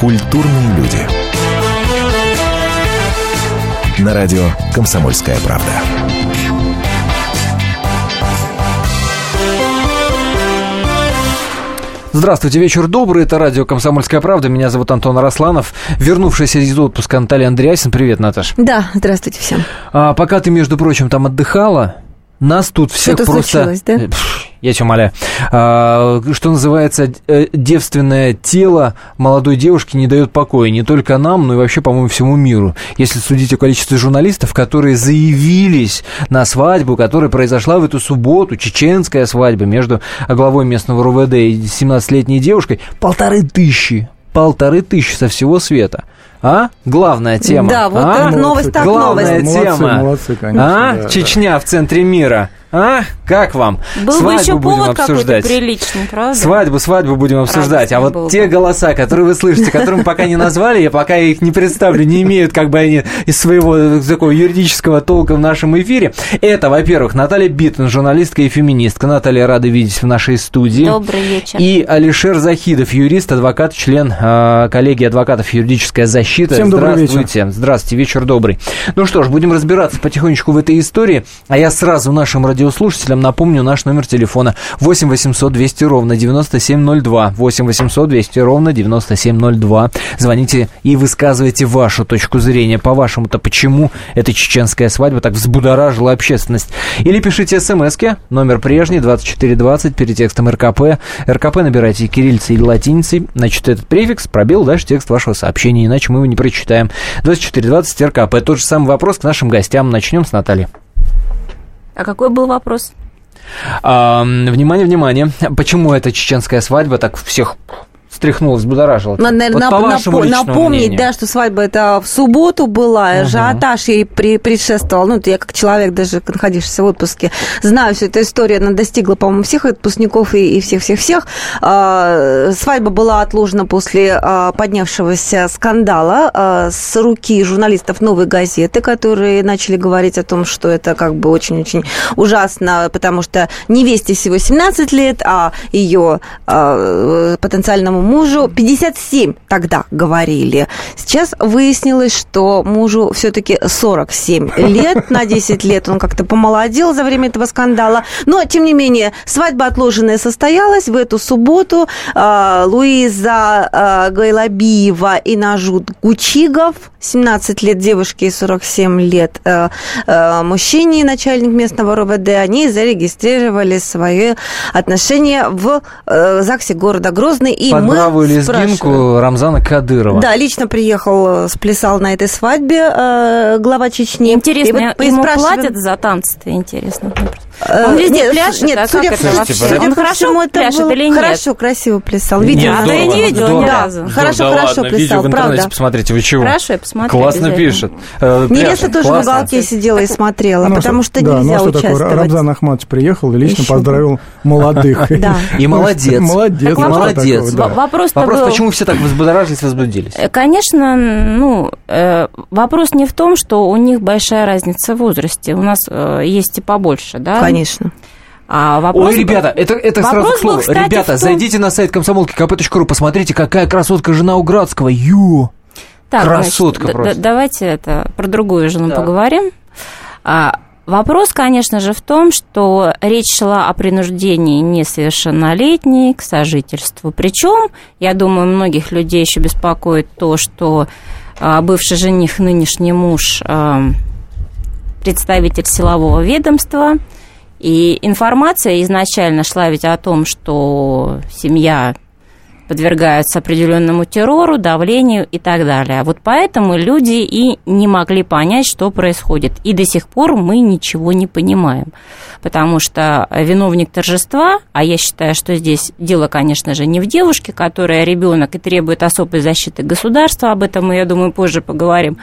Культурные люди. На радио «Комсомольская правда». Здравствуйте, вечер добрый. Это радио «Комсомольская правда». Меня зовут Антон Арасланов. Вернувшийся из отпуска Наталья Андреасин. Привет, Наташ. Да, здравствуйте всем. А, пока ты, между прочим, там отдыхала, нас тут всех Что-то просто... да? Э, Я тебя умоляю. А, что называется, э, девственное тело молодой девушки не дает покоя не только нам, но и вообще, по-моему, всему миру. Если судить о количестве журналистов, которые заявились на свадьбу, которая произошла в эту субботу, чеченская свадьба между главой местного РУВД и 17-летней девушкой, полторы тысячи. Полторы тысячи со всего света. А? Главная тема. Да, вот а? новость так Главная новость. Молодцы, тема. молодцы, конечно, А? да, да. Чечня в центре мира. А? Как вам? Был бы свадьбу еще будем повод какой-то обсуждать. приличный, правда? Свадьбу, свадьбу будем обсуждать. А Радостно вот было те бы. голоса, которые вы слышите, которым пока не назвали, я пока их не представлю, не имеют как бы они из своего э, такого юридического толка в нашем эфире. Это, во-первых, Наталья Биттон, журналистка и феминистка. Наталья, рада видеть в нашей студии. Добрый вечер. И Алишер Захидов, юрист, адвокат, член э, коллегии адвокатов «Юридическая защита». Всем добрый Здравствуйте. Здравствуйте, вечер добрый. Ну что ж, будем разбираться потихонечку в этой истории. А я сразу нашим радиослушателям напомню наш номер телефона 8 800 200 ровно 9702. 8 800 200 ровно 9702. Звоните и высказывайте вашу точку зрения. По-вашему-то, почему эта чеченская свадьба так взбудоражила общественность? Или пишите смски, номер прежний, 2420, перед текстом РКП. РКП набирайте кириллицей или латиницей. Значит, этот префикс, пробел, дальше текст вашего сообщения, иначе мы его не прочитаем. 2420 РКП. Тот же самый вопрос к нашим гостям. Начнем с Натальи. А какой был вопрос? Внимание, внимание. Почему эта чеченская свадьба так всех стряхнула, взбудоражила? Надо, наверное, Вот по нап- личному напомнить, мнению. да, что свадьба это в субботу была, Ага. ажиотаж ей при- предшествовал. Ну, я как человек, даже находившийся в отпуске, знаю всю эту историю. Она достигла, по-моему, всех отпускников и, всех-всех-всех. А, свадьба была отложена после а, поднявшегося скандала а, с руки журналистов «Новой газеты», которые начали говорить о том, что это как бы очень-очень ужасно, потому что невесте всего 17 лет, а ее а, потенциальному мужу 57 тогда говорили. Сейчас выяснилось, что мужу все-таки 47 лет, на 10 лет он как-то помолодел за время этого скандала. Но, тем не менее, свадьба отложенная состоялась в эту субботу. А, Луиза а, Гайлабиева и Нажут Гучигов, 17 лет девушке и 47 лет а, а, мужчине, начальник местного РОВД, они зарегистрировали свои отношения в э, ЗАГСе города Грозный. И Под мы спрашиваем- лезгинку Рамзана Кадырова. Да, лично приехал, э, сплясал на этой свадьбе э, глава Чечни. Интересно, И вот ему платят за танцы-то, интересно. Э, Он везде нет, пляшет, нет, а судя, как это судя- вообще? судя Он хорошо всему, это пляшет было- или нет? Хорошо, красиво плясал. Нет, Видео. да, здорово, я не видела ни разу. Здорово, Хорошо, да хорошо ладно, видео плясал, в интернете правда. посмотрите, вы чего? Хорошо, я посмотрю Классно пишет. Э, Невеста тоже в классно. уголке сидела и смотрела, Ну, потому что да, ну, нельзя а что такое? участвовать. Рамзан Ахматович приехал и лично Еще поздравил молодых. Да. И молодец. Молодец. А молодец. да. Вопрос, был... почему все так возбудоражились, возбудились? Э, Конечно, ну, э, вопрос не в том, что у них большая разница в возрасте. У нас э, есть и побольше, да? Конечно. А вопрос... Ой, ребята, это, это вопрос сразу к был, слову. кстати, Ребята, том- зайдите на сайт комсомолки kp.ру, посмотрите, какая красотка жена у Градского. Ю! Так, Красотка значит, просто. д- давайте это про другую жену Да. поговорим. А, вопрос, конечно же, в том, что речь шла о принуждении несовершеннолетней к сожительству. Причем, я думаю, многих людей еще беспокоит то, что а, бывший жених, нынешний муж, а, представитель силового ведомства. И информация изначально шла ведь о том, что семья подвергаются определенному террору, давлению и так далее. Вот поэтому люди и не могли понять, что происходит. И до сих пор мы ничего не понимаем. Потому что виновник торжества, а я считаю, что здесь дело, конечно же, не в девушке, которая ребенок и требует особой защиты государства, об этом мы, я думаю, позже поговорим,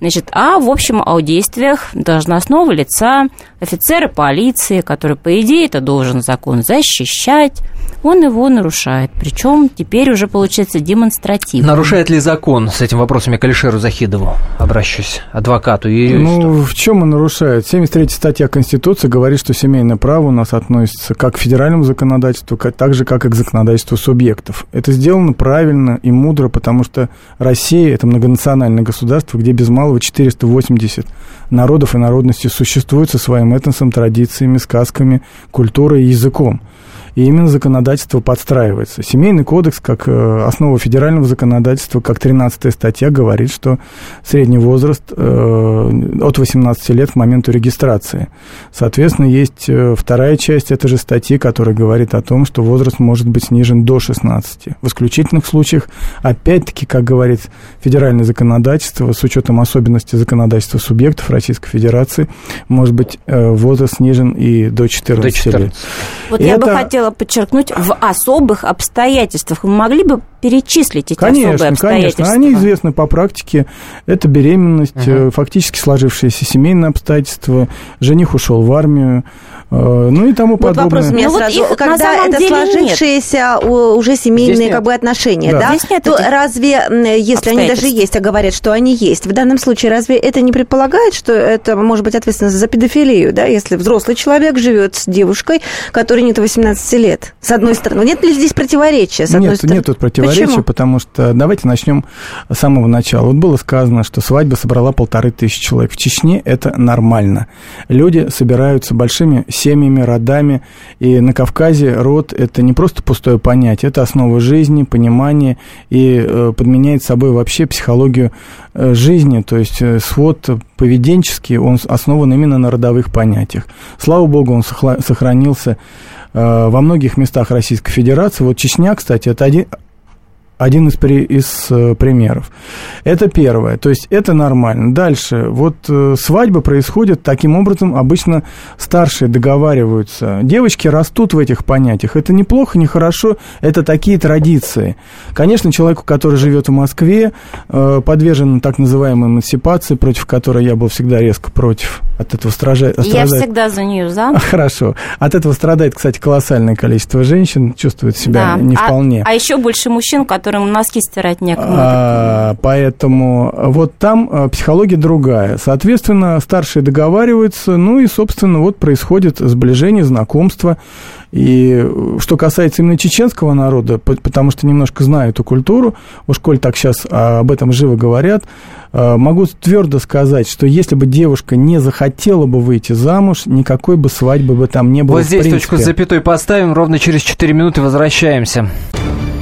Значит, а в общем о действиях должностного лица, офицера полиции, который, по идее, это должен закон защищать, он его нарушает. Причем теперь уже получается демонстративно. Нарушает ли закон? С этим вопросом я к Алишеру Захидову обращусь, адвокату и юристу. Ну, в чем он нарушает? 73 статья Конституции говорит, что семейное право у нас относится как к федеральному законодательству, как, так же, как и к законодательству субъектов. Это сделано правильно и мудро, потому что Россия – это многонациональное государство, где без малого 480 народов и народностей существуют со своим этносом, традициями, сказками, культурой и языком. И именно законодательство подстраивается. Семейный кодекс, как э, основа федерального законодательства, как 13 статья, говорит, что средний возраст э, от 18 лет к моменту регистрации. Соответственно, есть э, вторая часть этой же статьи, которая говорит о том, что возраст может быть снижен до 16. В исключительных случаях, опять-таки, как говорит федеральное законодательство, с учетом особенностей законодательства субъектов Российской Федерации, может быть возраст снижен и до 14, до 14. лет. Вот и я это... бы хотела подчеркнуть, в особых обстоятельствах. Вы могли бы перечислить эти конечно, особые обстоятельства? Конечно, они известны по практике. Это беременность, угу. фактически сложившиеся семейные обстоятельства, жених ушел в армию, Э, ну и тому вот подобное. вопрос у меня ну, сразу. Вот их Когда это сложившиеся нет. уже семейные как бы отношения, да, да? Здесь нет то разве, если они даже есть, а говорят, что они есть, в данном случае разве это не предполагает, что это может быть ответственность за педофилию, да, если взрослый человек живет с девушкой, которой нет 18 лет, с одной стороны. Нет ли здесь противоречия, с одной нет, стороны? Нет тут противоречия, Почему? потому что давайте начнем с самого начала. Вот было сказано, что свадьба собрала полторы тысячи человек. В Чечне это нормально. Люди собираются большими семьями, родами. И на Кавказе род – это не просто пустое понятие, это основа жизни, понимания и э, подменяет собой вообще психологию э, жизни, то есть э, свод поведенческий, он основан именно на родовых понятиях. Слава богу, он сохранился во многих местах Российской Федерации. Вот Чечня, кстати, это один, один из, при, из э, примеров. Это первое. То есть это нормально. Дальше. Вот э, свадьба происходит таким образом. Обычно старшие договариваются. Девочки растут в этих понятиях. Это неплохо, не хорошо. Это такие традиции. Конечно, человеку, который живет в Москве, э, подвержен так называемой эмансипации, против которой я был всегда резко против. От этого стража... Я всегда за нее за. Хорошо. От этого страдает, кстати, колоссальное количество женщин, чувствуют себя да. не а, вполне. А еще больше мужчин, которые которым носки стирать некому. А, поэтому вот там а, психология другая. Соответственно, старшие договариваются, ну и, собственно, вот происходит сближение, знакомство. И что касается именно чеченского народа, потому что немножко знаю эту культуру, уж коль так сейчас об этом живо говорят, а, могу твердо сказать, что если бы девушка не захотела бы выйти замуж, никакой бы свадьбы бы там не было. Вот здесь точку с запятой поставим, ровно через 4 минуты возвращаемся.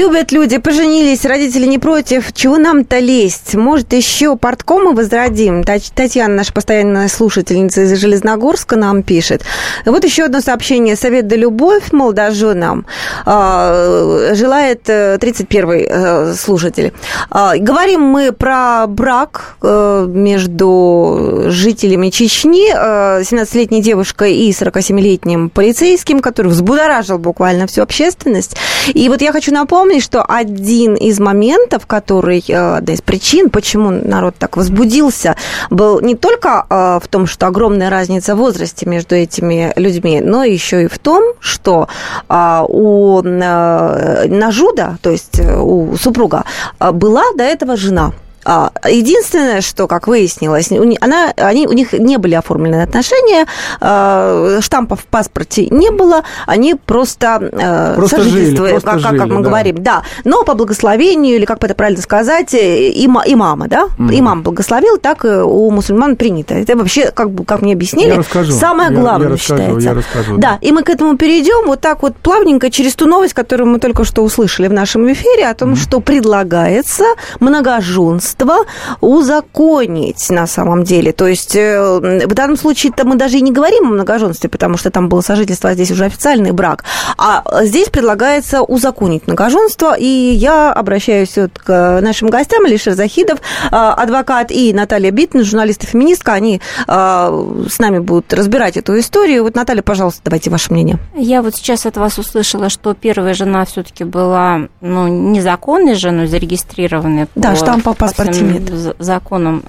Любят люди, поженились, родители не против. Чего нам-то лезть? Может, еще порткома возродим? Татьяна, наша постоянная слушательница из Железногорска, нам пишет. Вот еще одно сообщение. Совет да любовь молодоженам. А, желает 31-й э, э, слушатель. А, говорим мы про брак э, между жителями Чечни, 17-летней девушкой и 47-летним полицейским, который взбудоражил буквально всю общественность. И вот я хочу напомнить, напомнить, что один из моментов, который, э, одна из причин, почему народ так возбудился, был не только э, в том, что огромная разница в возрасте между этими людьми, но еще и в том, что э, у Нажуда, то есть у супруга, была до этого жена. А, единственное, что, как выяснилось, она, они, у них не были оформлены отношения, а, штампов в паспорте не было, они просто, э, просто жили, просто как, жили, как мы да. говорим, да. Но по благословению, или как бы это правильно сказать, и, имама, да, mm. имам благословил, так у мусульман принято. Это вообще, как, как мне объяснили, я расскажу, самое главное я, я расскажу, считается. Я расскажу, да. да, и мы к этому перейдем вот так вот плавненько через ту новость, которую мы только что услышали в нашем эфире, о том, mm. что предлагается многоженство многоженство узаконить на самом деле. То есть э, в данном случае-то мы даже и не говорим о многоженстве, потому что там было сожительство, а здесь уже официальный брак. А здесь предлагается узаконить многоженство, и я обращаюсь вот к нашим гостям, Алишер Захидов, э, адвокат, и Наталья Биттен, журналист и феминистка, они э, с нами будут разбирать эту историю. Вот, Наталья, пожалуйста, давайте ваше мнение. Я вот сейчас от вас услышала, что первая жена все-таки была ну, незаконной женой, зарегистрированной да, по, штампа по паспорте нет. законам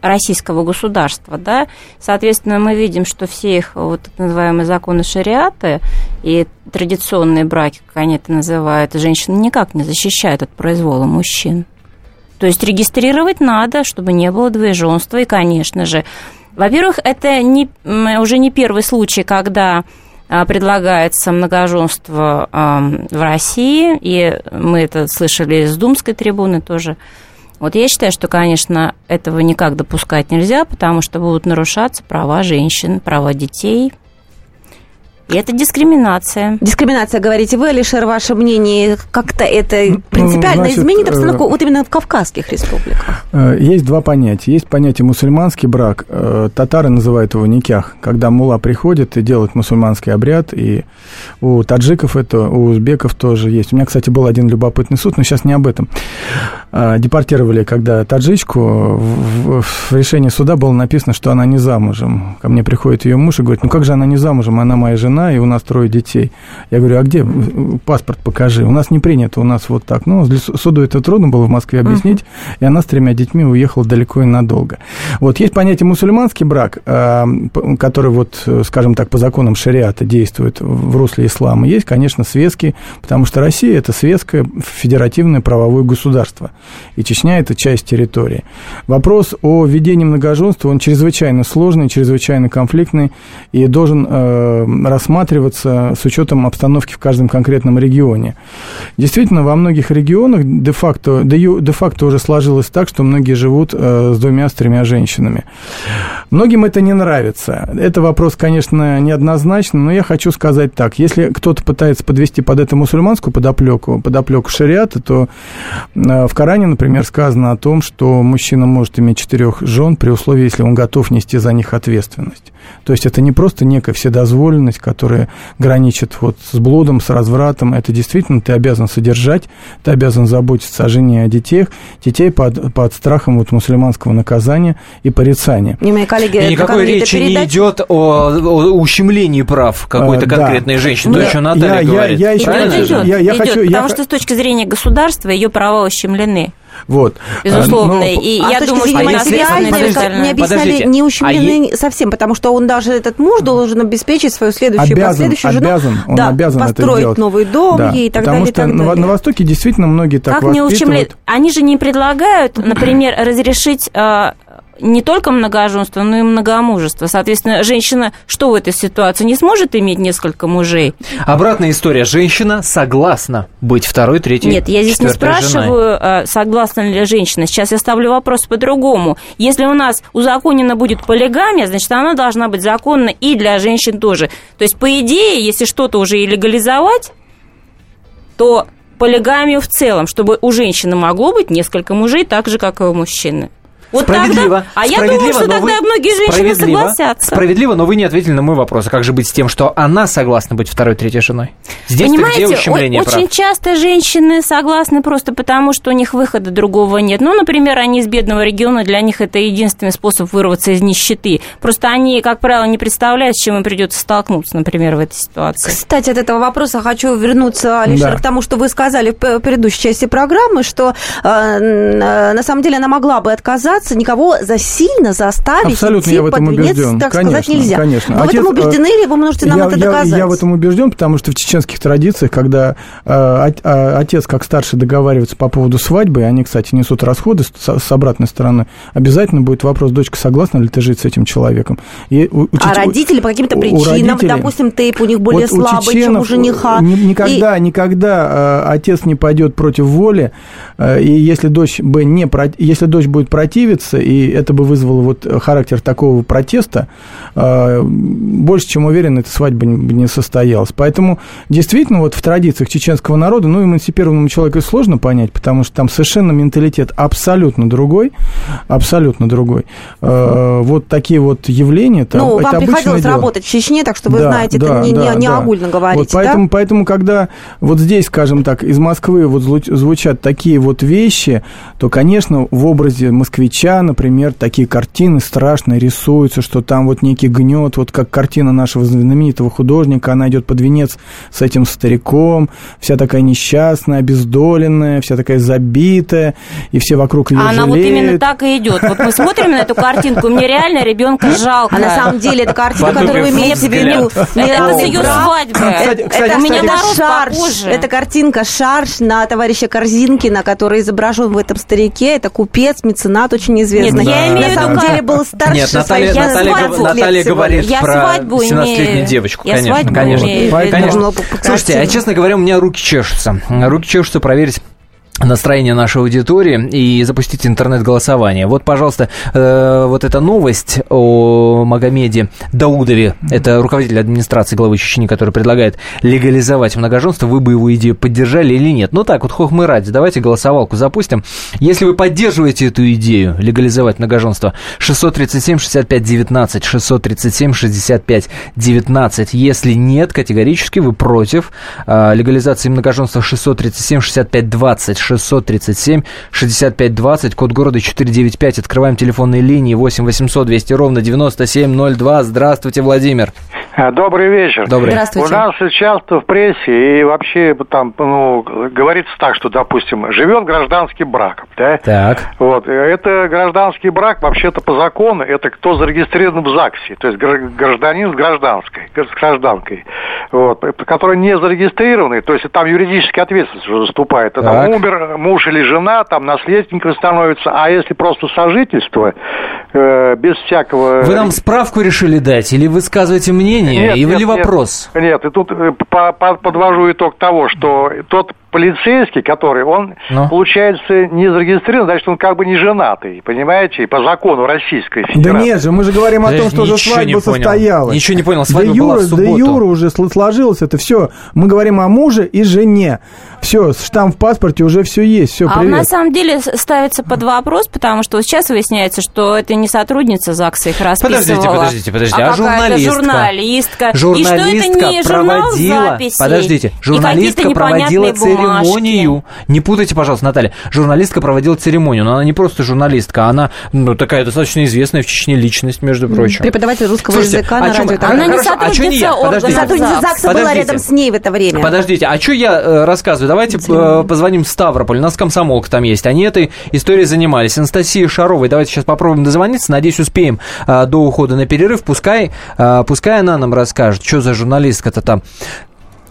российского государства. Да? Соответственно, мы видим, что все их вот так называемые законы шариаты и традиционные браки, как они это называют, женщины никак не защищают от произвола мужчин. То есть регистрировать надо, чтобы не было двоеженства. И, конечно же, во-первых, это не, уже не первый случай, когда а, предлагается многоженство в России, и мы это слышали с Думской трибуны тоже. Вот я считаю, что, конечно, этого никак допускать нельзя, потому что будут нарушаться права женщин, права детей – и это дискриминация. Дискриминация, говорите вы, Алишер, ваше мнение, как-то это ну, принципиально Значит, изменит обстановку э, вот именно в Кавказских республиках? Э, есть два понятия. Есть понятие мусульманский брак. Э, татары называют его никях, когда мула приходит и делает мусульманский обряд, и у таджиков это, у узбеков тоже есть. У меня, кстати, был один любопытный суд, но сейчас не об этом. Депортировали, когда таджичку, в, в решении суда было написано, что она не замужем. Ко мне приходит ее муж и говорит, ну как же она не замужем, она моя жена, жена, и у нас трое детей. Я говорю, а где паспорт покажи? У нас не принято, у нас вот так. Ну, суду это трудно было в Москве объяснить, uh-huh. и она с тремя детьми уехала далеко и надолго. Вот есть понятие мусульманский брак, который вот, скажем так, по законам шариата действует в русле ислама. Есть, конечно, светский, потому что Россия – это светское федеративное правовое государство, и Чечня – это часть территории. Вопрос о введении многоженства, он чрезвычайно сложный, чрезвычайно конфликтный, и должен э, рассматриваться с учетом обстановки в каждом конкретном регионе. Действительно, во многих регионах де-факто, де-факто уже сложилось так, что многие живут э, с двумя, с тремя женщинами. Многим это не нравится. Это вопрос, конечно, неоднозначный, но я хочу сказать так. Если кто-то пытается подвести под это мусульманскую подоплеку, подоплеку шариата, то э, в Коране, например, сказано о том, что мужчина может иметь четырех жен при условии, если он готов нести за них ответственность. То есть это не просто некая вседозволенность, которая граничит вот с блудом, с развратом. Это действительно ты обязан содержать, ты обязан заботиться о жене и о детях, детей под, под страхом вот мусульманского наказания и порицания. И мои коллеги, и никакой речи передать... не идет о, о ущемлении прав какой-то а, конкретной да. женщины. То, что Наталья я, говорит. Я, я, я, идет, я, я идет, хочу, потому я... что с точки зрения государства ее права ущемлены. Вот. Безусловно. Но... И а я думаю, что материально не объясняли, не ущемлены а совсем, потому что он даже этот муж должен обеспечить свою следующую обязан, последующую жену. Обязан, он да, обязан построить это новый дом да, ей и так потому далее. Потому что на, на Востоке действительно многие так Как не ущемляют? Они же не предлагают, например, разрешить а, не только многоженство, но и многомужество. Соответственно, женщина что в этой ситуации не сможет иметь несколько мужей? Обратная история. Женщина согласна быть второй, третьей, Нет, я здесь не спрашиваю, женой. А, согласна ли женщина. Сейчас я ставлю вопрос по-другому. Если у нас узаконена будет полигамия, значит, она должна быть законна и для женщин тоже. То есть, по идее, если что-то уже и легализовать, то полигамию в целом, чтобы у женщины могло быть несколько мужей, так же, как и у мужчины. Вот справедливо. Тогда, а я думаю, что тогда вы, многие женщины согласятся. Справедливо, но вы не ответили на мой вопрос. А как же быть с тем, что она согласна быть второй, третьей женой? Здесь Понимаете, где ущемление прав? очень часто женщины согласны просто потому, что у них выхода другого нет. Ну, например, они из бедного региона, для них это единственный способ вырваться из нищеты. Просто они, как правило, не представляют, с чем им придется столкнуться, например, в этой ситуации. Кстати, от этого вопроса хочу вернуться, Алишер, да. к тому, что вы сказали в предыдущей части программы, что э, э на самом деле она могла бы отказаться отказаться, никого засильно заставить Абсолютно идти я в этом под венец, убежден. так конечно, сказать, нельзя. Конечно. Вы Отец, в этом убеждены или вы можете нам я, это доказать? Я, я в этом убежден, потому что в чеченских традициях, когда э, отец как старший договаривается по поводу свадьбы, они, кстати, несут расходы с, с обратной стороны, обязательно будет вопрос, дочка, согласна ли ты жить с этим человеком? И у, у, а родители по каким-то причинам, родителей, допустим, тейп у них более вот слабый, чем у жениха. Никогда, и... никогда э, отец не пойдет против воли, э, и если дочь, бы не, если дочь будет противиться, противиться, и это бы вызвало вот характер такого протеста, э, больше чем уверен, эта свадьба бы не состоялась. Поэтому действительно вот в традициях чеченского народа, ну, эмансипированному человеку сложно понять, потому что там совершенно менталитет абсолютно другой, абсолютно другой. Э, вот такие вот явления... Там, ну, вам приходилось дело. работать в Чечне, так что вы да, знаете, да, это не, да, не, не да. огульно говорите, вот поэтому, да? Поэтому, когда вот здесь, скажем так, из Москвы вот звучат такие вот вещи, то, конечно, в образе москвича, например, такие картины страшные рисуются, что там вот некий гнет, вот как картина нашего знаменитого художника, она идет под венец с этим стариком, вся такая несчастная, обездоленная, вся такая забитая, и все вокруг ее А она вот жалеют. именно так и идет. Вот мы смотрим на эту картинку, мне реально ребенка жалко. А на самом деле это картина, которую вы имеете в виду. Это с ее свадьбы. У меня попозже. это картинка шарж на товарища Корзинкина, который изображен в этом старике. Это купец, меценат очень известный. Нет, я имею на в самом виду, деле был старше Нет, Наталья, я Наталья, свадьбу Наталья говорит. Я про свадьбу 17-летнюю имею. девочку. Я конечно, свадьбу конечно. имею быть Слушайте, а картина. честно говоря, у меня руки чешутся. Руки чешутся проверить настроение нашей аудитории и запустить интернет-голосование. Вот, пожалуйста, э, вот эта новость о Магомеде Даудове, это руководитель администрации главы Чечни, который предлагает легализовать многоженство, вы бы его идею поддержали или нет? Ну так, вот хохмы ради, давайте голосовалку запустим. Если вы поддерживаете эту идею легализовать многоженство, 637-65-19, 637-65-19. Если нет, категорически вы против э, легализации многоженства 637-65-20, 637-65-20, код города 495. Открываем телефонные линии 8 800 200 ровно 9702. Здравствуйте, Владимир. А, Добрый вечер. Добрый. Здравствуйте. У нас часто в прессе и вообще там, ну, говорится так, что, допустим, живет гражданский брак, да? Так. Вот, это гражданский брак, вообще-то по закону, это кто зарегистрирован в ЗАГСе, то есть гра- гражданин с гражданской, с гражданкой, вот, который не зарегистрированный, то есть там юридическая ответственность уже наступает, это Так. умер муж или жена, там наследником становится, а если просто сожительство, э, без всякого... Вы нам справку решили дать или высказываете мнение, Нет, или нет, нет. вопрос? Нет, и тут э, по- по- подвожу итог того, что тот полицейский, который, он, Ну? получается, не зарегистрирован, значит, он как бы не женатый, понимаете, и по закону Российской Да Федерации. нет же, мы же говорим о том, что уже свадьба состоялась. Ничего не понял, свадьба да была в Юра, субботу. Да Юра уже сл- сложилось это все. Мы говорим о муже и жене. Все, штамп в паспорте уже все есть, все, А привет. на самом деле ставится под вопрос, потому что вот сейчас выясняется, что это не сотрудница ЗАГСа их расписывала. Подождите, подождите, подождите. А а какая-то журналистка? журналистка. И Журналистка что это не журнал проводила, записей. подождите, журналистка проводила бумажки. Церемонию. Не путайте, пожалуйста, Наталья. Журналистка проводила церемонию, но она не просто журналистка, она ну, такая достаточно известная в Чечне личность, между прочим. Преподаватель русского Слушайте, языка на радио. Она не а не сотрудница. Сотрудница ЗАГСа. Была рядом с ней в это время. Подождите, а что я э, рассказываю? Давайте э, позвоним в Ставрополь, у нас комсомолка там есть. Они этой историей занимались. Анастасия Шаровой, давайте сейчас попробуем дозвониться. Надеюсь, успеем э, до ухода на перерыв. Пускай, пускай она нам расскажет, что за журналистка-то там.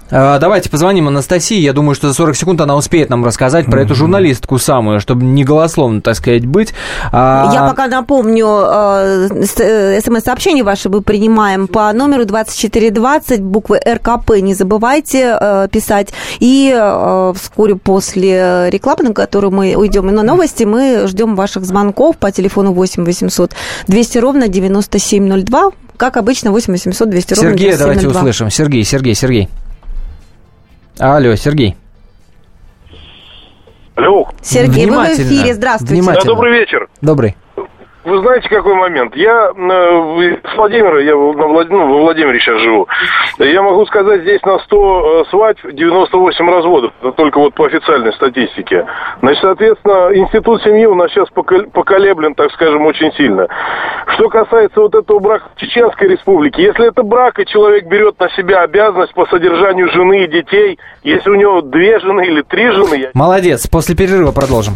Э, Давайте позвоним Анастасии. Я думаю, что за 40 секунд она успеет нам рассказать про эту журналистку самую, чтобы не голословно, так сказать, быть. А, Я пока напомню, с- э, смс-сообщение ваше мы принимаем по номеру 2420, буквы РКП, не забывайте э, писать. И э, вскоре после рекламы, на которую мы уйдем на новости, мы ждем ваших звонков по телефону 8 800 200 ровно 9702. Как обычно, 8 800 200 ровно Сергея давайте 9702. услышим. Сергей, Сергей, Сергей. Алло, Сергей. Алло. Сергей, вы в эфире, здравствуйте. Да, добрый вечер. Добрый. Вы знаете, какой момент? Я э, с Владимира, я на Влад- ну, во Владимире сейчас живу. Я могу сказать, здесь на 100 э, свадьб 98 разводов. Это только вот по официальной статистике. Значит, соответственно, институт семьи у нас сейчас покол- поколеблен, так скажем, очень сильно. Что касается вот этого брака в Чеченской республике, если это брак, и человек берет на себя обязанность по содержанию жены и детей, если у него две жены или три жены, я Молодец. После перерыва продолжим.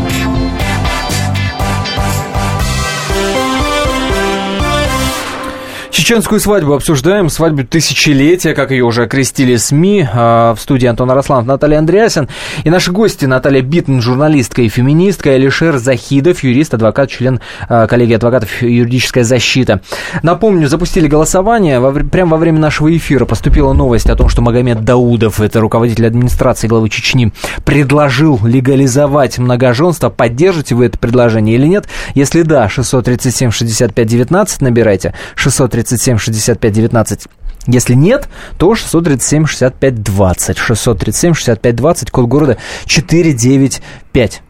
Чеченскую свадьбу обсуждаем, свадьбу тысячелетия, как ее уже окрестили СМИ. А, в студии Антон Арасланов, Наталья Андреасин. И наши гости Наталья Биттен, журналистка и феминистка, Алишер Захидов, юрист, адвокат, член а, коллегии адвокатов «Юридическая защита». Напомню, запустили голосование. Во, прямо во время нашего эфира поступила новость о том, что Магомед Даудов, это руководитель администрации главы Чечни, предложил легализовать многоженство. Поддержите вы это предложение или нет? Если да, 637-65-19 набирайте. 637 637 65 19. Если нет, то 637 65 20. 637 65 20, код города 495.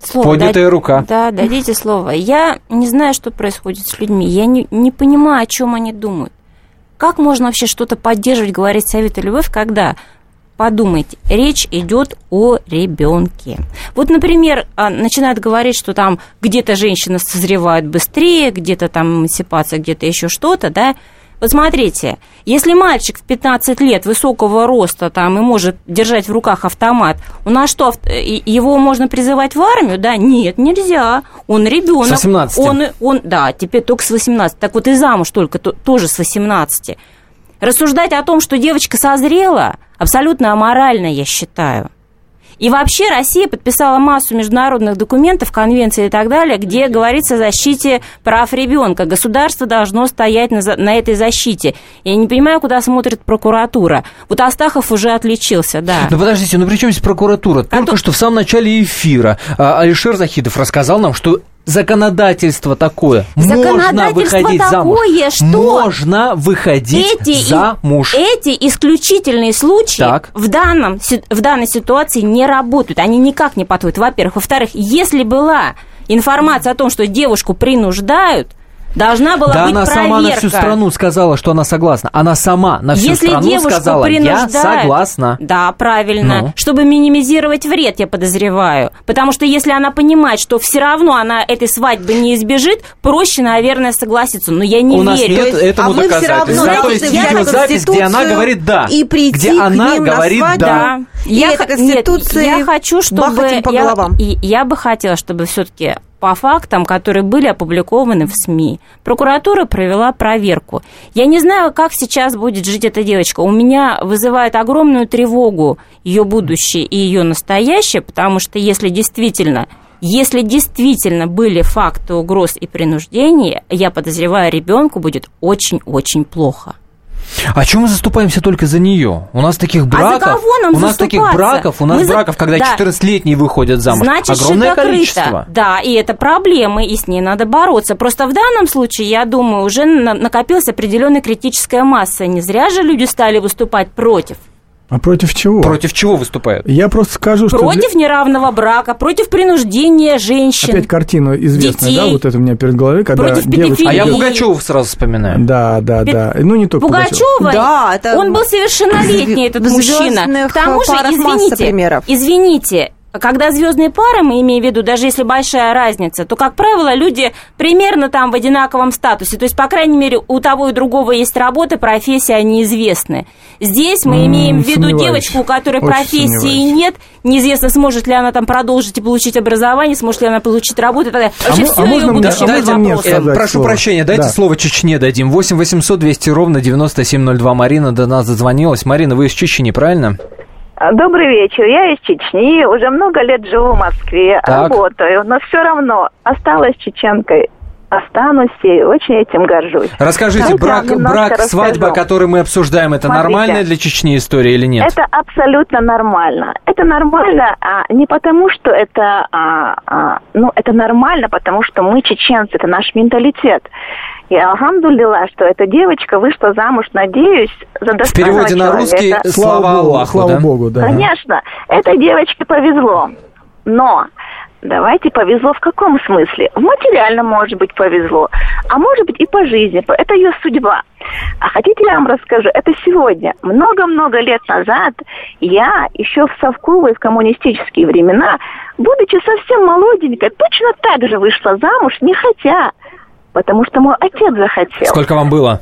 Слово, Поднятая да, рука. Да, дадите слово. Я не знаю, что происходит с людьми. Я не, не понимаю, о чем они думают. Как можно вообще что-то поддерживать, говорить совет и любовь, когда подумайте, речь идет о ребенке. Вот, например, а, начинают говорить, что там где-то женщина созревает быстрее, где-то там эмансипация, где-то еще что-то, да. Вот смотрите, если мальчик в 15 лет высокого роста там и может держать в руках автомат, у нас что, его можно призывать в армию? Да, нет, нельзя. Он ребенок. С 18. Он, он, да, теперь только с 18. Так вот и замуж только то, тоже с 18. Рассуждать о том, что девочка созрела, абсолютно аморально, я считаю. И вообще Россия подписала массу международных документов, конвенций и так далее, где говорится о защите прав ребенка. Государство должно стоять на, на этой защите. Я не понимаю, куда смотрит прокуратура. Вот Астахов уже отличился, да. Ну подождите, ну при чем здесь прокуратура? А Только а то... что в самом начале эфира а, Алишер Захидов рассказал нам, что законодательство такое. Можно выходить такое, замуж. Что Можно выходить эти, замуж. Эти исключительные случаи так. В, данном, в данной ситуации не работают. Они никак не подходят. Во-первых. Во-вторых, если была информация о том, что девушку принуждают, Должна была да быть она проверка. сама на всю страну сказала, что она согласна. Она сама на всю Если страну сказала, я согласна. Да, правильно. Ну. Чтобы минимизировать вред, я подозреваю. Потому что если она понимает, что все равно она этой свадьбы не избежит, проще, наверное, согласиться. Но я не У верю. нас нет этому а доказательств. Да, то есть видеозапись, где она говорит «да». И прийти где она говорит «да». да. Я, нет, я хочу, чтобы... Я, я бы хотела, чтобы все-таки по фактам, которые были опубликованы в СМИ. Прокуратура провела проверку. Я не знаю, как сейчас будет жить эта девочка. У меня вызывает огромную тревогу ее будущее и ее настоящее, потому что если действительно если действительно были факты угроз и принуждения, я подозреваю, ребенку будет очень-очень плохо. А чем мы заступаемся только за нее? У нас таких браков, а кого нам у нас таких браков, у нас мы браков, за... когда да. 14-летние выходят замуж, Значит, огромное количество. Да, и это проблемы, и с ней надо бороться. Просто в данном случае, я думаю, уже накопилась определенная критическая масса. Не зря же люди стали выступать против. А против чего? Против чего выступают? Я просто скажу, что... Против для... неравного брака, против принуждения женщин. Опять картину известная, детей, да, вот это у меня перед головой, когда против девочка... А я Пугачева сразу вспоминаю. Да, да, да. Ну, не только Пугачева. Пугачева, да, это... он был совершеннолетний, этот мужчина. К тому же, извините, извините, когда звездные пары, мы имеем в виду, даже если большая разница, то, как правило, люди примерно там в одинаковом статусе. То есть, по крайней мере, у того и другого есть работа, профессия, они известны. Здесь мы имеем в виду девочку, у которой Очень профессии сомневаюсь. нет, неизвестно, сможет ли она там продолжить и получить образование, сможет ли она получить работу и так далее. Вообще, а все а ее можно мне, дайте мне сказать Прошу слово. прощения, дайте да. слово Чечне дадим. 8 800 200 ровно 9702. Марина до нас дозвонилась. Марина, вы из Чечни, правильно? Добрый вечер. Я из Чечни, уже много лет живу в Москве, так. работаю, но все равно осталась чеченкой. Останусь и очень этим горжусь. Расскажите, брак, брак свадьба, который мы обсуждаем, это Смотрите, нормальная для Чечни история или нет? Это абсолютно нормально. Это нормально а, не потому, что это, а, а, ну, это нормально, потому что мы чеченцы, это наш менталитет. И алхамдулила, что эта девочка вышла замуж, надеюсь, за достойного В переводе на русский «Слава Аллаху», Слава да? Богу, да. Конечно, этой девочке повезло. Но Давайте повезло в каком смысле? В материальном, может быть, повезло, а может быть и по жизни. Это ее судьба. А хотите, я вам расскажу? Это сегодня. Много-много лет назад я еще в совковые, в коммунистические времена, будучи совсем молоденькой, точно так же вышла замуж, не хотя потому что мой отец захотел. Сколько вам было?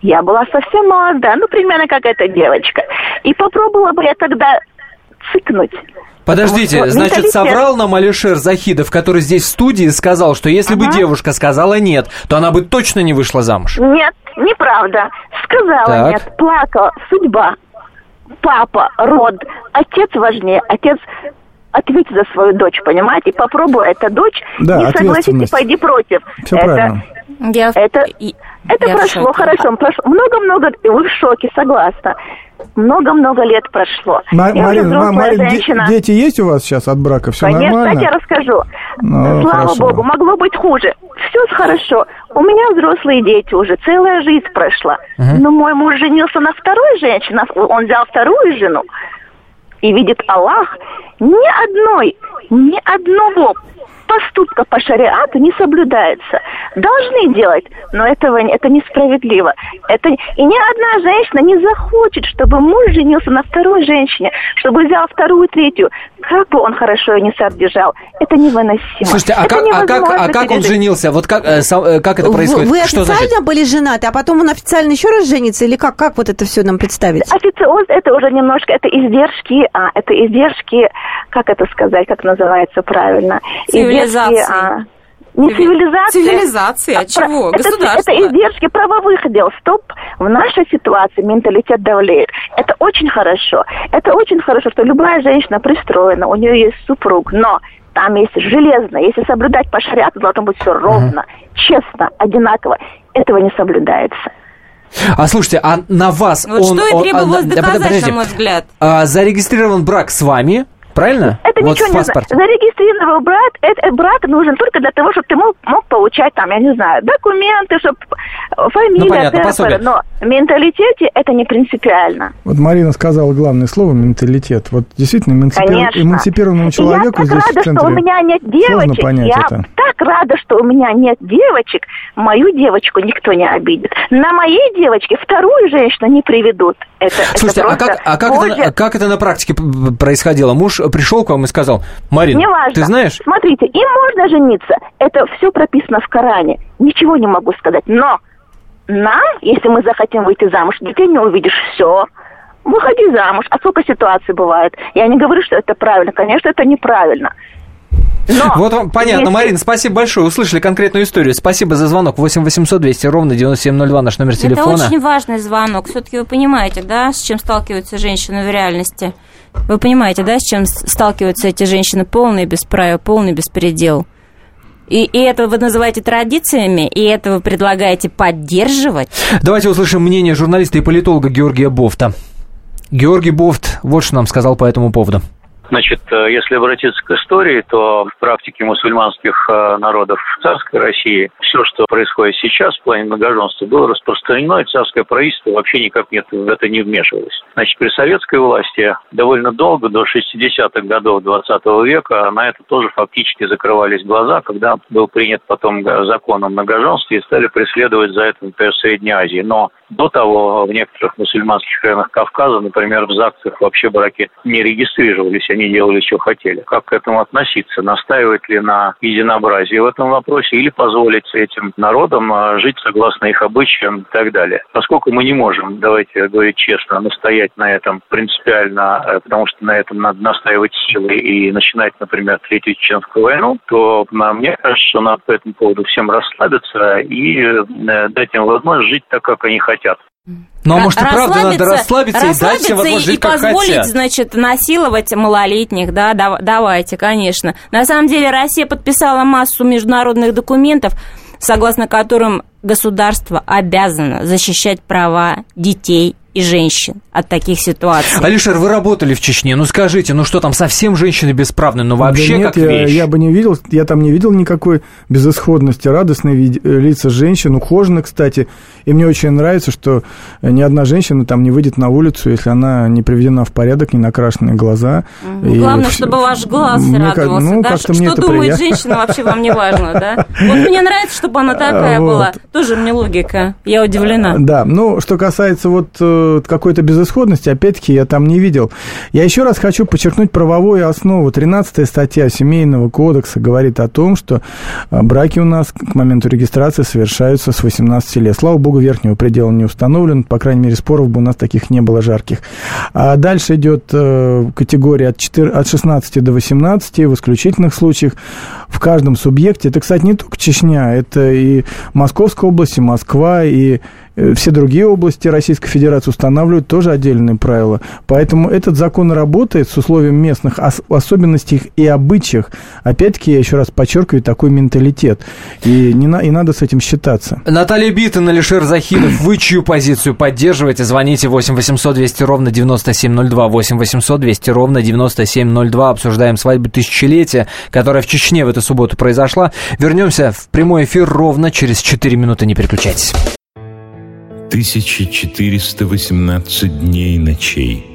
Я была совсем молода, ну, примерно как эта девочка. И попробовала бы я тогда цикнуть. Подождите, Вот, значит, соврал нам Алишер Захидов, который здесь в студии сказал, что если бы Ага. девушка сказала нет, то она бы точно не вышла замуж. Нет, неправда. Сказала Так. нет, плакала, судьба. Папа, род, отец важнее. Отец ответит за свою дочь, понимаете? Попробуй, эта дочь, Да, не согласись, пойди против. Все это, правильно. Я, Это, и- это я прошло, хорошо, прошло. Много-много, вы в шоке, согласна. Много-много лет прошло. Ма- Я уже Марина, де- женщина. дети есть у вас сейчас от брака? Все Конечно, нормально? я расскажу. Ну, Слава хорошо. Богу, могло быть хуже. Все хорошо. У меня взрослые дети уже, целая жизнь прошла. Но мой муж женился на второй женщине, он взял вторую жену. И видит Аллах, ни одной, ни одного поступка по шариату не соблюдается. Должны делать, но этого это несправедливо. Это, и ни одна женщина не захочет, чтобы муж женился на второй женщине, чтобы взял вторую, третью. Как бы он хорошо ее не содержал, это невыносимо. Слушайте, а Это как, а как, а как он женился? Вот как, э, сам- э, как это Вы- происходит? Вы Что официально значит? были женаты, а потом он официально еще раз женится? Или как, как вот это все нам представить? Официоз это уже немножко, это издержки, а, это издержки, как это сказать, как называется правильно? Цивилизации. А, не Цивили- цивилизация. Цивилизация, а чего? Это, Государство. это издержки правовых дел. Стоп. В нашей ситуации менталитет давлеет. Это очень хорошо. Это очень хорошо, что любая женщина пристроена, у нее есть супруг, но там есть железно. Если соблюдать по шариату, должно быть все ровно, честно, одинаково. Этого не соблюдается. А слушайте, а на вас Вот он... что и он- требовалось а, да, доказать, подождите. на мой взгляд. А, зарегистрирован брак с вами, правильно? Это вот ничего в не паспорте. значит. Зарегистрированный брак, это, брак нужен только для того, чтобы ты мог, мог получать там, я не знаю, документы, чтобы фамилия, Ну, понятно, пособие. но в менталитете это не принципиально. Вот Марина сказала главное слово менталитет. Вот действительно эмансипир- Конечно. эмансипированному человеку я так здесь рада, в центре что у меня нет девочек. понять я это. так рада, что у меня нет девочек. Мою девочку никто не обидит. На моей девочке вторую женщину не приведут. Это, это Слушайте, а просто как, а, как, это, а как это на практике происходило? Муж пришел к вам и сказал, Марин, Неважно. ты знаешь, Смотрите, им можно жениться. Это все прописано в Коране. Ничего не могу сказать. Но нам, если мы захотим выйти замуж, детей не увидишь. Все. Выходи замуж. А сколько ситуаций бывает? Я не говорю, что это правильно. Конечно, это неправильно. Но Вот вам понятно, если- Марина, спасибо большое. Услышали конкретную историю. Спасибо за звонок. 8 800 200 ровно 9702 наш номер телефона. Это очень важный звонок. Все-таки вы понимаете, да, с чем сталкиваются женщины в реальности? Вы понимаете, да, с чем сталкиваются эти женщины? Полный бесправие, полный беспредел. И, и это вы называете традициями, и это вы предлагаете поддерживать. Давайте услышим мнение журналиста и политолога Георгия Бофта. Георгий Бофт вот что нам сказал по этому поводу. Значит, э, если обратиться к истории, то в практике мусульманских э, народов царской России все, что происходит сейчас в плане многоженства, было распространено, и царское правительство вообще никак нет, в это не вмешивалось. Значит, при советской власти довольно долго, до 60-х годов 20 века, на это тоже фактически закрывались глаза, когда был принят потом закон о многоженстве и стали преследовать за это, например, Средней Азии. Но до того в некоторых мусульманских районах Кавказа, например, в ЗАГСах вообще браки не регистрировались, они делали, что хотели. Как к этому относиться? Настаивать ли на единообразии в этом вопросе или позволить этим народам а, жить согласно их обычаям и так далее? Поскольку мы не можем, давайте говорить честно, настоять на этом принципиально, э, потому что на этом надо настаивать силой и начинать, например, Третью Чеченскую войну, то мне кажется, что надо по этому поводу всем расслабиться и э, дать им возможность жить так, как они хотят. Ну, а может, и правда надо расслабиться, и дать расслабиться всем и позволить, хотят. значит, насиловать малолетних, да, дав- давайте, конечно. На самом деле Россия подписала массу международных документов, согласно которым государство обязано защищать права детей и женщин от таких ситуаций. Алишер, вы работали в Чечне, ну скажите, ну что там, совсем женщины бесправны, ну вообще да нет, как я, вещь. я бы не видел, я там не видел никакой безысходности, радостные э, лица женщин, ухожены, кстати. И мне очень нравится, что ни одна женщина там не выйдет на улицу, если она не приведена в порядок, не накрашенные глаза. Ну, И Главное, всё- чтобы ваш глаз Мне радовался, ну, да? Что мне это думает приятно. женщина, вообще вам не важно, да? Вот мне нравится, чтобы она такая Вот. была. Тоже мне логика. Я удивлена. Да, ну, что касается вот э, какой-то безысходности, опять-таки, я там не видел. Я еще раз хочу подчеркнуть правовую основу. 13 статья Семейного кодекса говорит о том, что э, браки у нас к моменту регистрации совершаются с 18 лет. Слава богу, верхнего предела не установлен, по крайней мере, споров бы у нас таких не было жарких. А дальше идет э, категория от, 4, от 16 до 18, в исключительных случаях в каждом субъекте. Это, кстати, не только Чечня, это и Московская область, и Москва, и Э, все другие области Российской Федерации устанавливают тоже отдельные правила. Поэтому этот закон работает с условием местных особенностей и обычаях. Опять-таки, я еще раз подчеркиваю, такой менталитет. И, не на, и надо с этим считаться. Наталья Битон, Алишер Захидов, вы чью позицию поддерживаете? Звоните 8 800 200 ровно 9702, 8 800 200 ровно 9702. Обсуждаем свадьбу тысячелетия, которая в Чечне в эту субботу произошла. Вернемся в прямой эфир ровно через 4 минуты. Не переключайтесь. 1418 дней и ночей,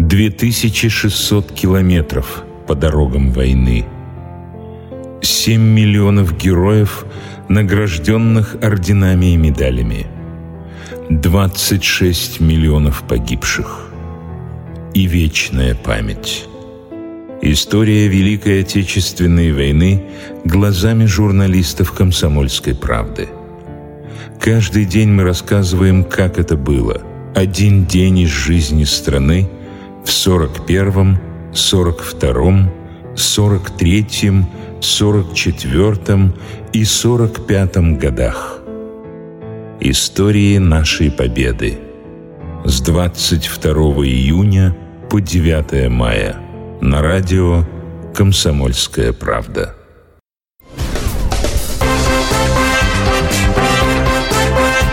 2600 километров по дорогам войны, 7 миллионов героев, награжденных орденами и медалями, 26 миллионов погибших и вечная память. История Великой Отечественной войны глазами журналистов «Комсомольской правды». Каждый день мы рассказываем, как это было. Один день из жизни страны в 41-м, 42-м, 43-м, 44-м и 45-м годах. Истории нашей победы. С 22 июня по 9 мая. На радио «Комсомольская правда».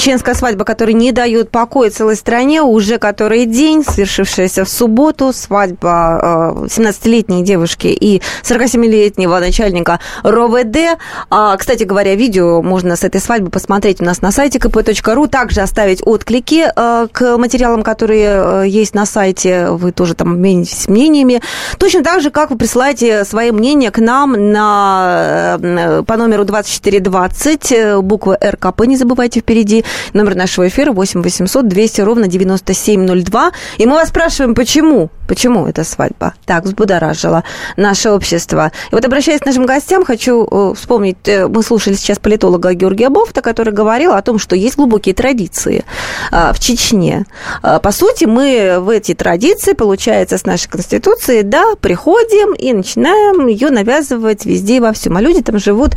Чеченская свадьба, которая не дает покоя целой стране, уже который день, свершившаяся в субботу, свадьба 17-летней э, девушки и 47-летнего начальника РОВД. А, кстати говоря, видео можно с этой свадьбы посмотреть у нас на сайте kp.ru, также оставить отклики э, к материалам, которые э, есть на сайте, вы тоже там обменитесь мнениями. Точно так же, как вы присылаете свои мнения к нам на, по номеру 2420, буква РКП, не забывайте впереди, Номер нашего эфира 8 800 200 ровно 9702. И мы вас спрашиваем, почему? Почему эта свадьба так взбудоражила наше общество? И вот обращаясь к нашим гостям, хочу э, вспомнить, э, мы слушали сейчас политолога Георгия Бофта, который говорил о том, что есть глубокие традиции э, в Чечне. По сути, мы в эти традиции, получается, с нашей Конституцией, да, приходим и начинаем ее навязывать везде и во всем. А люди там живут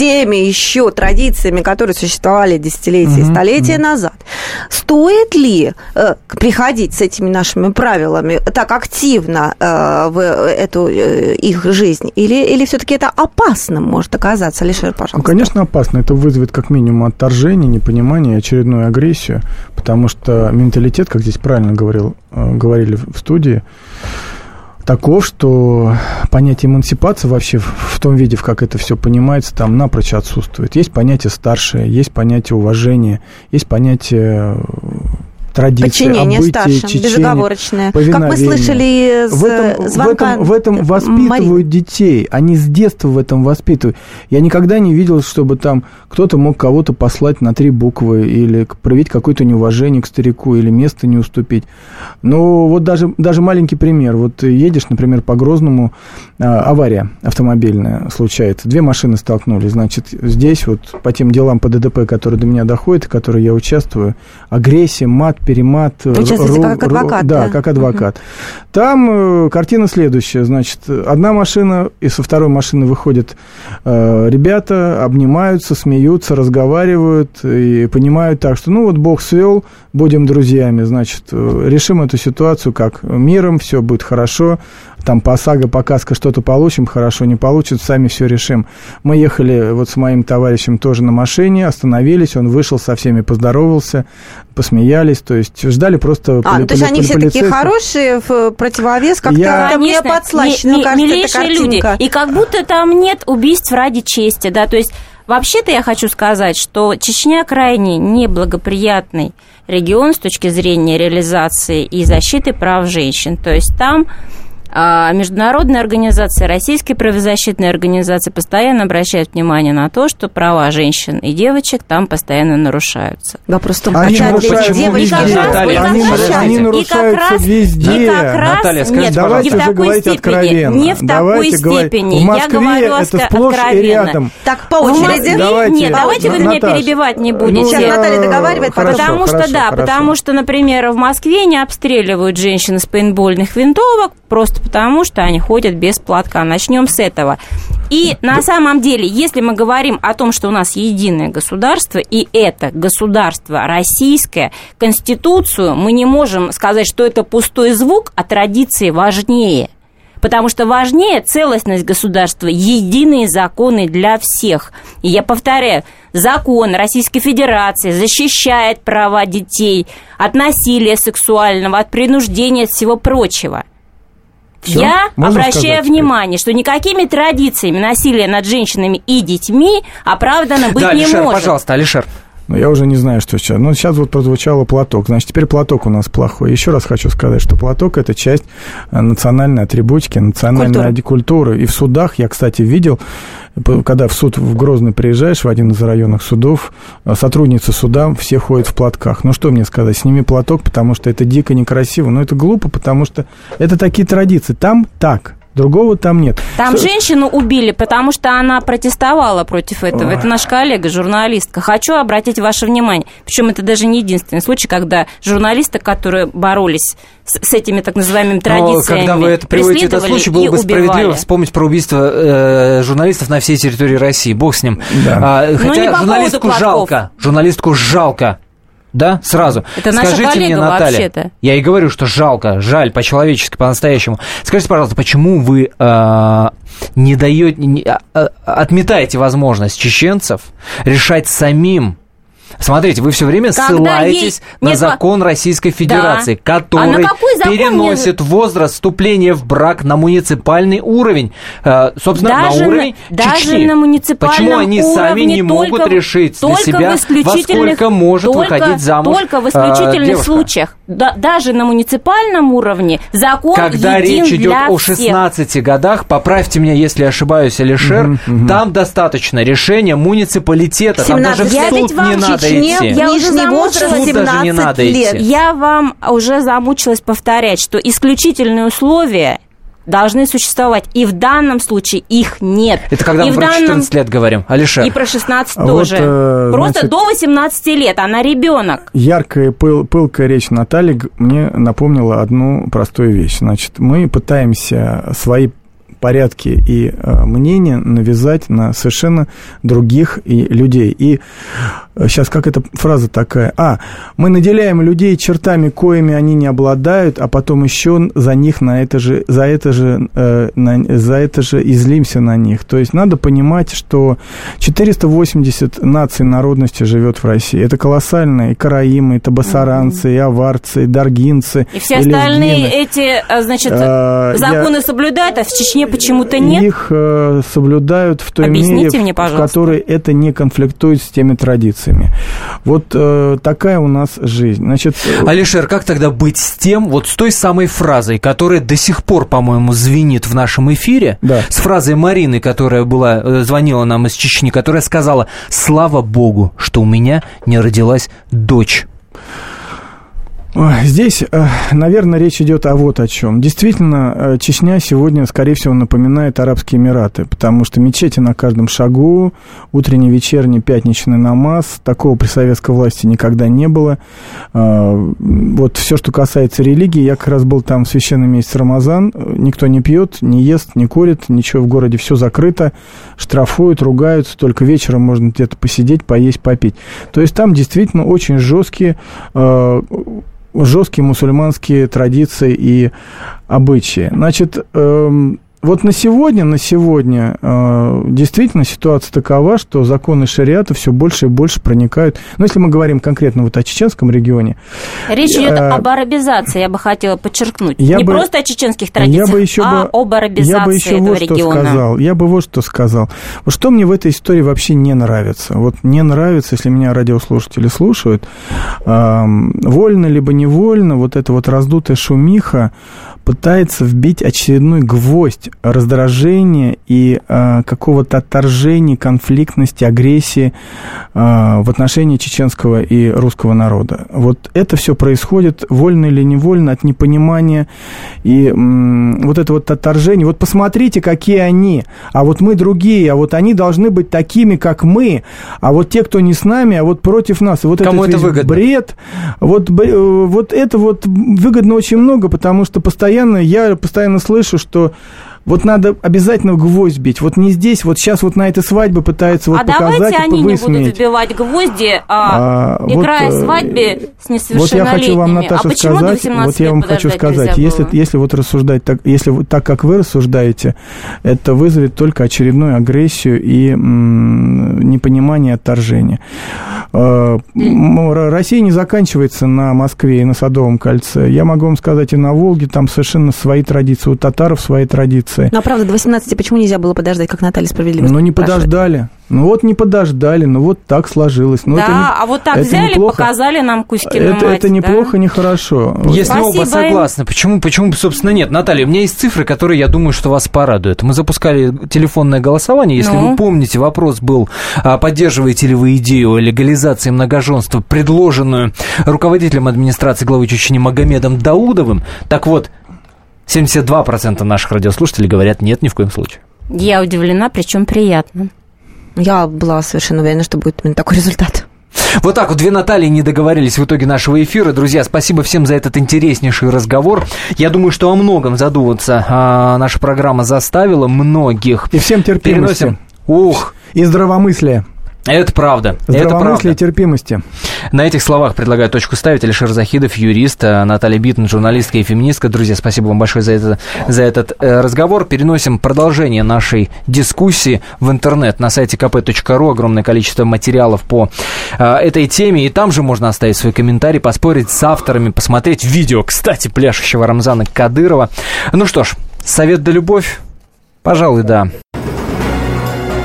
теми еще традициями, которые существовали десятилетия и mm столетия mm назад. Стоит ли э, приходить с этими нашими правилами так активно э, в эту э, их жизнь? Или, или все-таки это опасным может оказаться? Лишер, пожалуйста. Ну, конечно, опасно. Это вызовет как минимум отторжение, непонимание, очередную агрессию, потому что менталитет, как здесь правильно говорил, э, говорили в студии, таков, что понятие эмансипации вообще в том виде, в как это все понимается, там напрочь отсутствует. Есть понятие старшее, есть понятие уважения, есть понятие традиции, Подчинение обытия, старшим, чечение, безоговорочное. Как мы слышали из в этом, звонка в этом, в этом воспитывают Марии. детей. Они с детства в этом воспитывают. Я никогда не видел, чтобы там кто-то мог кого-то послать на три буквы или проявить какое-то неуважение к старику или место не уступить. Но вот даже, даже маленький пример. Вот едешь, например, по Грозному, а, авария автомобильная случается. Две машины столкнулись. Значит, здесь вот по тем делам по ДДП, которые до меня доходят, в которые я участвую, агрессия, мат, перемат. Вы участвуете как адвокат, да? Да, как адвокат. Там э, картина следующая. Значит, одна машина, и со второй машины выходят э, ребята, обнимаются, смеются, разговаривают и понимают так, что ну вот Бог свел, будем друзьями, значит, э, решим эту ситуацию как миром, все будет хорошо, там по ОСАГО, по КАСКО что-то получим, хорошо, не получится, сами все решим. Мы ехали вот с моим товарищем тоже на машине, остановились, он вышел со всеми, поздоровался, посмеялись, то есть ждали просто... А, ну, то есть они все такие хорошие, в противовес, как-то Я... мне подслащено, ми- кажется, милейшие люди. И как будто там нет убийств ради чести, да, то есть вообще-то я хочу сказать, что Чечня крайне неблагоприятный регион с точки зрения реализации и защиты прав женщин. То есть там а международные организации, российские правозащитные организации постоянно обращают внимание на то, что права женщин и девочек там постоянно нарушаются. Вопрос в том, хотят ли нарушаются девочки... везде, Наталья. и как Они, раз- они и как нарушаются раз- везде. И как раз, Наталья, скажите, нет, Давайте не в такой говорить степени, откровенно. не в Давайте такой говорить. степени. В я Москве говорю это и откровенно. рядом. Так, по очереди. Давайте, Нет, давайте вы меня перебивать не Ну, будете. Сейчас Наталья договаривает, Хорошо, потому что, хорошо, да, хорошо. потому что, например, в Москве не обстреливают женщин с пейнтбольных винтовок, просто потому что они ходят без платка. Начнем с этого. И на самом деле, если мы говорим о том, что у нас единое государство, и это государство российское, Конституцию, мы не можем сказать, что это пустой звук, а традиции важнее. Потому что важнее целостность государства, единые законы для всех. И я повторяю, закон Российской Федерации защищает права детей от насилия сексуального, от принуждения, от всего прочего. Всё? Я Можно обращаю сказать внимание, что никакими традициями насилия над женщинами и детьми оправдано быть да, не Алишер, может. пожалуйста, Алишер. Ну, я уже не знаю, что сейчас. Ну, сейчас вот прозвучало платок. Значит, теперь платок у нас плохой. Еще раз хочу сказать, что платок – это часть э, национальной атрибутики, национальной Культуры. культуры. И в судах я, кстати, видел, когда в суд в Грозный приезжаешь, в один из районных судов, э, сотрудницы суда все ходят в платках. Ну, что мне сказать? Сними платок, потому что это дико некрасиво. Но это глупо, потому что это такие традиции. Там так, другого там нет. Там Что- женщину убили, потому что она протестовала против этого. Ой. Это наша коллега, журналистка. Хочу обратить ваше внимание. Причем это даже не единственный случай, когда журналисты, которые боролись с, с этими так называемыми Но традициями, когда вы это приводите этот случай, было бы справедливо убивали. вспомнить про убийство э, журналистов на всей территории России. Бог с ним. Да. А, Ну, не хотя по журналистку жалко. Журналистку жалко. Да, сразу. Это наша Скажите мне, коллега Наталья, вообще-то. я и говорю, что жалко, жаль, по-человечески, по-настоящему. Скажите, пожалуйста, почему вы э, не даете, не- а- а- отметаете возможность чеченцев решать самим? Смотрите, вы все время Когда ссылаетесь есть- на Нет, закон Российской Федерации, А на который закон переносит возраст вступления в брак на муниципальный уровень. Э, собственно, Даже на на- уровень даже Чечни. на муниципальном Почему они сами не могут только- решить для себя, во сколько может только, выходить замуж Только в э, исключительных девушка? случаях. Да- даже на муниципальном уровне закон Когда един речь идет для о всех. 16 годах, поправьте меня, если ошибаюсь, Алишер, там достаточно решения муниципалитета, там даже в 17. Суд не в надо Чечне- идти. я уже замучилась. Суд даже не 17 надо лет. идти. Я вам уже замучилась повторять, что исключительные условия должны существовать. И в данном случае их нет. Это когда и мы про данном... 14 лет говорим, Алишер. И про 16 А тоже. вот, э, Просто значит- до 18 лет, она ребенок. Яркая, пыл, пылкая речь Натальи мне напомнила одну простую вещь. Значит, мы пытаемся свои порядки и э, мнения навязать на совершенно других и людей. И сейчас как эта фраза такая? А, мы наделяем людей чертами, коими они не обладают, а потом еще за них на это же, за это же, э, на- за это же излимся на них. То есть надо понимать, что 480 наций народности живет в России. Это колоссально. И караимы, и табасаранцы, и аварцы, и даргинцы. И все и остальные лезгины. эти, а, значит, я- законы соблюдают, а в Чечне почему-то нет. Их э, соблюдают в той Объясните мере, мне, в пожалуйста. которой это не конфликтует с теми традициями. Вот э, такая у нас жизнь. Значит, э, Алишер, как тогда быть с тем, вот с той самой фразой, которая до сих пор, по-моему, звенит в нашем эфире, Да. с фразой Марины, которая была, э, звонила нам из Чечни, которая сказала, слава богу, что у меня не родилась дочь. Здесь, э, наверное, речь идет о вот о чем. Действительно, э, Чечня сегодня, скорее всего, напоминает Арабские Эмираты, потому что мечети на каждом шагу, утренний, вечерний, пятничный намаз, такого при советской власти никогда не было. Э, Вот все, что касается религии, я как раз был там в священный месяц Рамазан, никто не пьет, не ест, не курит, ничего в городе, все закрыто, штрафуют, ругаются, только вечером можно где-то посидеть, поесть, попить. То есть там действительно очень жесткие жесткие мусульманские традиции и обычаи. Значит, эм, вот на сегодня, на сегодня э, действительно ситуация такова, что законы шариата все больше и больше проникают. Но если мы говорим конкретно вот о чеченском регионе. Речь идет э, об арабизации, я бы хотела подчеркнуть. Я Не бы, просто о чеченских традициях, я бы еще а бы, об арабизации я бы еще этого вот региона. Что сказал. Я бы вот что сказал. Вот что мне в этой истории вообще не нравится. Вот не нравится, если меня радиослушатели слушают, э, вольно либо невольно, вот эта вот раздутая шумиха пытается вбить очередной гвоздь раздражения и э, какого-то отторжения, конфликтности, агрессии э, в отношении чеченского и русского народа. Вот это все происходит вольно или невольно от непонимания и м, вот это вот отторжение. Вот посмотрите, какие они, а вот мы другие, а вот они должны быть такими, как мы, а вот те, кто не с нами, а вот против нас. И вот Кому это выгодно? бред, вот, э, вот это вот выгодно очень много, потому что постоянно, я постоянно слышу, что вот надо обязательно гвоздь бить. Вот не здесь, вот сейчас вот на этой свадьбе пытаются вот а показать давайте и они не будут высмеять. вбивать гвозди, а, А, играя вот, э, свадьбе с Вот несовершеннолетними. я хочу вам, Наташа, а почему до сказать, 18 вот я вам хочу сказать, если, было? если вот рассуждать так, если вот так, как вы рассуждаете, это вызовет только очередную агрессию и м, непонимание, отторжение. Э, Россия не заканчивается на Москве и на Садовом кольце. Я могу вам сказать, и на Волге там совершенно свои традиции, у татаров свои традиции. Ну, а правда, до 18 почему нельзя было подождать, как Наталья справедливо Ну, не спрашивает? подождали. Ну, вот не подождали, ну, вот так сложилось. Ну, да, это не- а вот так это взяли, неплохо. показали нам Кузькину Это, мать, это да? неплохо, нехорошо. Если Спасибо оба согласны, почему, почему, собственно, нет? Наталья, у меня есть цифры, которые, я думаю, что вас порадуют. Мы запускали телефонное голосование. Если Ну? вы помните, вопрос был, а, поддерживаете ли вы идею о легализации многоженства, предложенную руководителем администрации главы Чечни Магомедом Даудовым. Так вот, 72% наших радиослушателей говорят нет, ни в коем случае. Я удивлена, причем приятно. Я была совершенно уверена, что будет именно такой результат. Вот так вот две Натальи не договорились в итоге нашего эфира. Друзья, спасибо всем за этот интереснейший разговор. Я думаю, что о многом задуматься а, наша программа заставила многих. И всем терпимости. Переносим. Ух, И здравомыслия. Это правда. Это Здравомыслия и правда. терпимости. На этих словах предлагаю точку ставить. Алишер Захидов, юрист, а, Наталья Биттон, журналистка и феминистка. Друзья, спасибо вам большое за, это, за этот э, разговор. Переносим продолжение нашей дискуссии в интернет на сайте kp.ru. Огромное количество материалов по э, этой теме. И там же можно оставить свой комментарий, поспорить с авторами, посмотреть видео, кстати, пляшущего Рамзана Кадырова. Ну что ж, совет да любовь? Пожалуй, да.